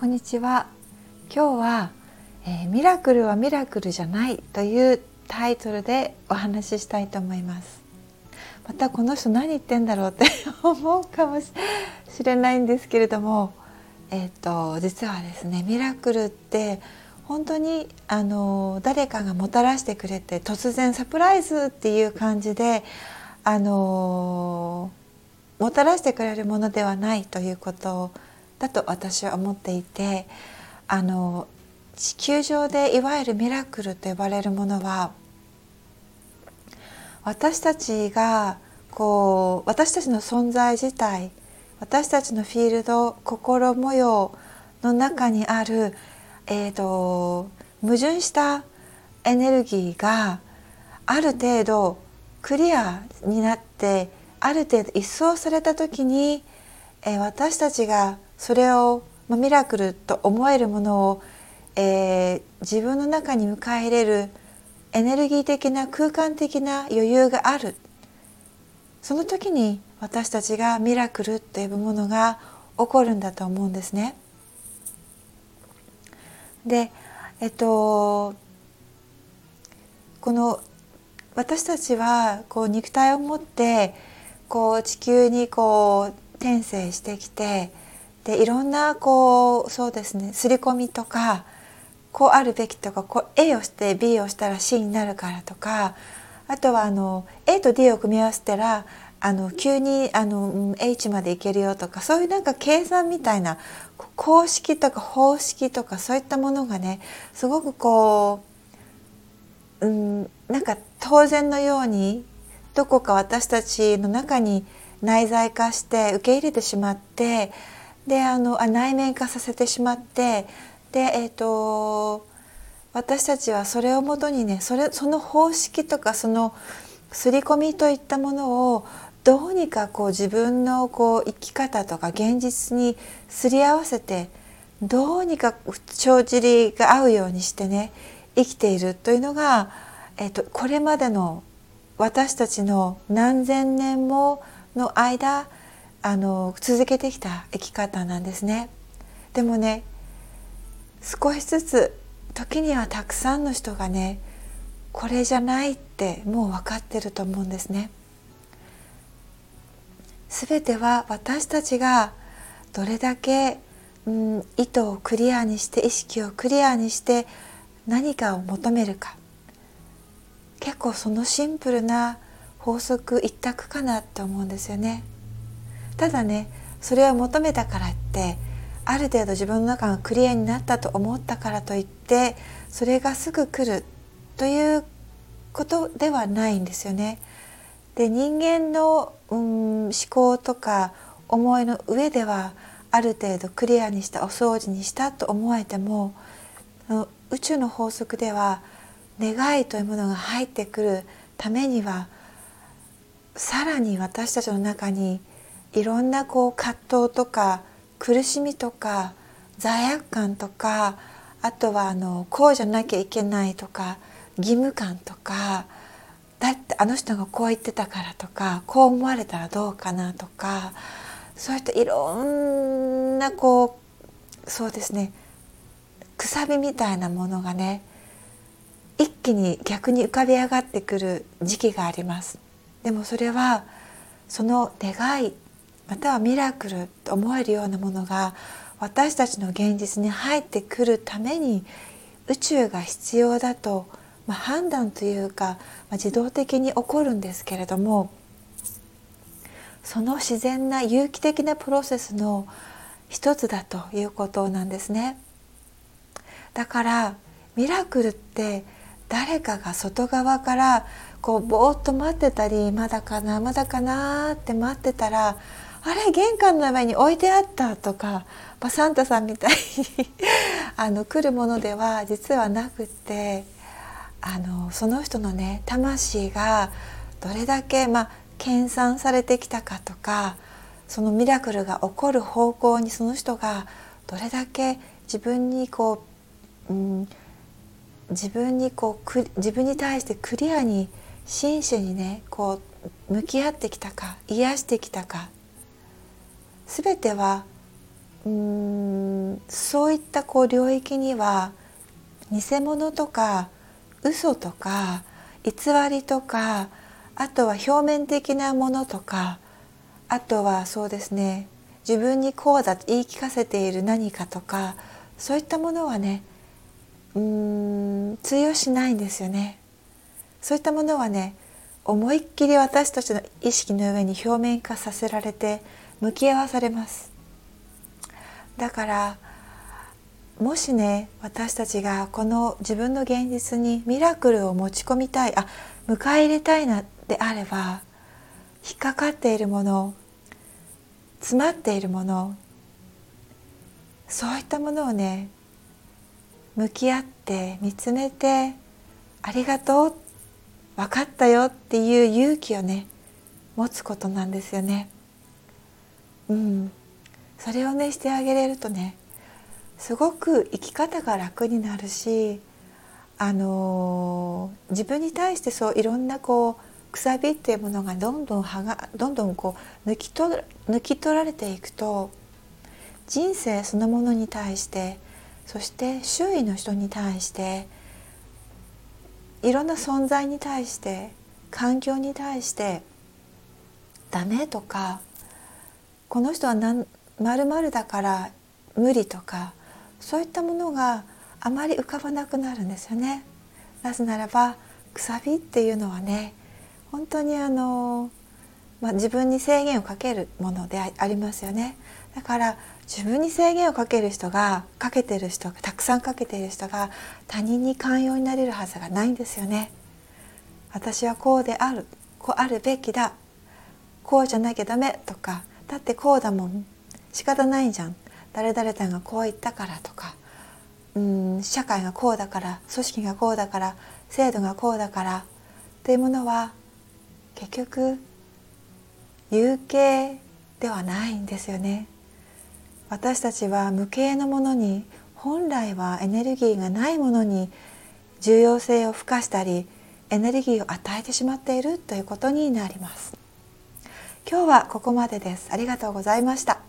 こんにちは。今日は、えー、ミラクルはミラクルじゃないというタイトルでお話ししたいと思います。またこの人何言ってんだろうって 思うかもしれないんですけれどもえっ、ー、と実はですねミラクルって本当にあの誰かがもたらしてくれて突然サプライズっていう感じであのもたらしてくれるものではないということをだと私は思っていてあの地球上でいわゆるミラクルと呼ばれるものは私たちがこう私たちの存在自体私たちのフィールド心模様の中にある、えーと、矛盾したエネルギーがある程度クリアになってある程度一掃された時に、えー、私たちがそれを、まあ、ミラクルと思えるものを、えー、自分の中に迎え入れるエネルギー的な空間的な余裕があるその時に私たちがミラクルと呼ぶものが起こるんだと思うんですね。でえっとこの私たちはこう肉体を持ってこう地球にこう転生してきてでいろんなこうそうですね刷り込みとかこうあるべきとかこう A をして B をしたら C になるからとかあとはあの A と D を組み合わせたらあの急にあの H までいけるよとかそういうなんか計算みたいな公式とか方式とかそういったものがねすごくこう、うん、なんか当然のようにどこか私たちの中に内在化して受け入れてしまってであのあ内面化させてしまってで、えーと、私たちはそれをもとにねそれその方式とかその刷り込みといったものをどうにかこう自分のこう生き方とか現実にすり合わせてどうにか帳尻が合うようにしてね生きているというのが、えーとこれまでの私たちの何千年もの間あの続けてきた生き方なんですね。でもね少しずつ時にはたくさんの人がねこれじゃないってもう分かってると思うんですね。すべては私たちがどれだけ、うん、意図をクリアにして意識をクリアにして何かを求めるか結構そのシンプルな法則一択かなって思うんですよね。ただねそれを求めたからってある程度自分の中がクリアになったと思ったからといってそれがすぐ来るということではないんですよね。で人間の、うん、思考とか思いの上ではある程度クリアにしたお掃除にしたと思えても宇宙の法則では願いというものが入ってくるためにはさらに私たちの中にいろんなこう葛藤とか苦しみとか罪悪感とかあとはあのこうじゃなきゃいけないとか義務感とかだってあの人がこう言ってたからとかこう思われたらどうかなとかそういったいろんなこうそうですねくさびみたいなものがね一気に逆に浮かび上がってくる時期があります。でもそれはその願いまたはミラクルと思えるようなものが私たちの現実に入ってくるために宇宙が必要だと、まあ、判断というか、まあ、自動的に起こるんですけれどもその自然な有機的なプロセスの一つだということなんですね。だからミラクルって誰かが外側からこうぼーっと待ってたりまだかなまだかなって待ってたらあれ玄関の前に置いてあったとか、まあ、サンタさんみたいに あの来るものでは実はなくてあのその人のね魂がどれだけ、まあ、研鑽されてきたかとかそのミラクルが起こる方向にその人がどれだけ自分にこう、うん、自分にこう自分に対してクリアに真摯にねこう向き合ってきたか癒してきたか全てはうんそういったこう領域には偽物とか嘘とか偽りとかあとは表面的なものとかあとはそうですね自分にこうだと言い聞かせている何かとかそういったものはねうーん通用しないんですよね。そういったものはね思いっきり私たちの意識の上に表面化させられて向き合わされますだからもしね私たちがこの自分の現実にミラクルを持ち込みたいあ迎え入れたいなであれば引っかかっているもの詰まっているものそういったものをね向き合って見つめてありがとう分かったよっていう勇気をね持つことなんですよね。うん、それをねしてあげれるとねすごく生き方が楽になるし、あのー、自分に対してそういろんなこうくさびっていうものがどんどんはがどんどんこう抜き取抜き取られていくと人生そのものに対してそして周囲の人に対していろんな存在に対して環境に対してダメとかこの人はまるまるだから無理とかそういったものがあまり浮かばなくなるんですよね。なぜならばくさびっていうのはね本当にあの、まあ、自分に制限をかけるものでありますよね。だから自分に制限をかける人がかけてる人がたくさんかけている人が他人に寛容になれるはずがないんですよね。私はこうであるこうあるべきだこうじゃなきゃダメとかだってこうだもん。仕方ないじゃん。誰々さんがこう言ったからとか。うん社会がこうだから組織がこうだから制度がこうだから。っていうものは結局有形ではないんですよね。私たちは無形のものに本来はエネルギーがないものに重要性を付加したりエネルギーを与えてしまっているということになります。今日はここまでです。ありがとうございました。